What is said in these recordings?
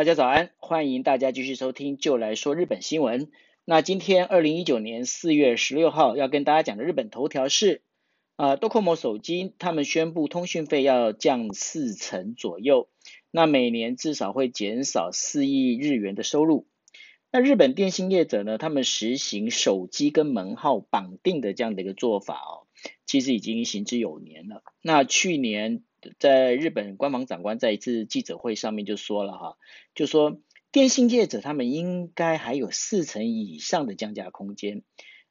大家早安，欢迎大家继续收听就来说日本新闻。那今天二零一九年四月十六号要跟大家讲的日本头条是，啊，Docomo 手机他们宣布通讯费要降四成左右，那每年至少会减少四亿日元的收入。那日本电信业者呢，他们实行手机跟门号绑定的这样的一个做法哦，其实已经行之有年了。那去年在日本官房长官在一次记者会上面就说了哈，就说电信业者他们应该还有四成以上的降价空间。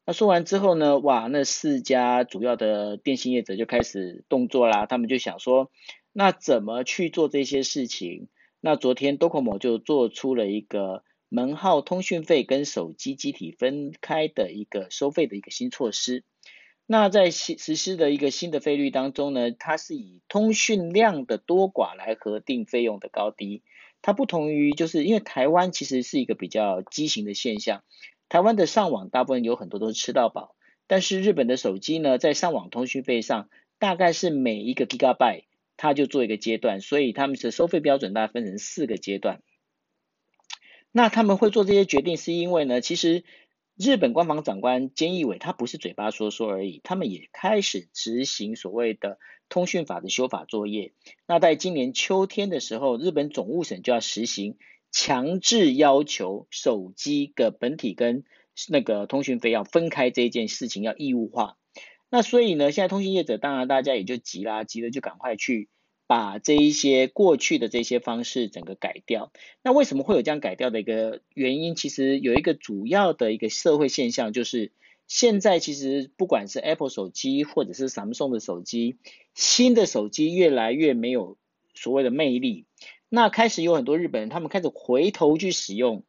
那说完之后呢，哇，那四家主要的电信业者就开始动作啦，他们就想说，那怎么去做这些事情？那昨天 Docomo 就做出了一个。门号通讯费跟手机机体分开的一个收费的一个新措施。那在新实施的一个新的费率当中呢，它是以通讯量的多寡来核定费用的高低。它不同于就是因为台湾其实是一个比较畸形的现象，台湾的上网大部分有很多都是吃到饱，但是日本的手机呢，在上网通讯费上大概是每一个 gigabyte 它就做一个阶段，所以他们的收费标准大概分成四个阶段。那他们会做这些决定，是因为呢，其实日本官方长官菅义伟他不是嘴巴说说而已，他们也开始执行所谓的通讯法的修法作业。那在今年秋天的时候，日本总务省就要实行强制要求手机的本体跟那个通讯费要分开这件事情要义务化。那所以呢，现在通讯业者当然大家也就急啦，急了就赶快去。把这一些过去的这些方式整个改掉，那为什么会有这样改掉的一个原因？其实有一个主要的一个社会现象，就是现在其实不管是 Apple 手机或者是 Samsung 的手机，新的手机越来越没有所谓的魅力。那开始有很多日本人，他们开始回头去使用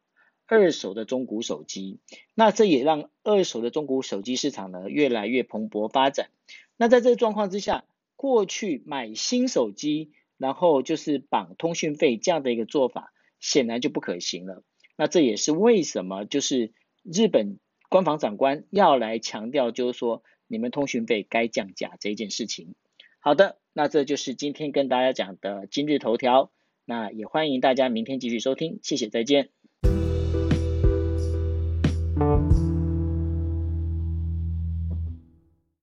二手的中古手机，那这也让二手的中古手机市场呢越来越蓬勃发展。那在这个状况之下，过去买新手机，然后就是绑通讯费这样的一个做法，显然就不可行了。那这也是为什么就是日本官方长官要来强调，就是说你们通讯费该降价这件事情。好的，那这就是今天跟大家讲的今日头条。那也欢迎大家明天继续收听，谢谢，再见。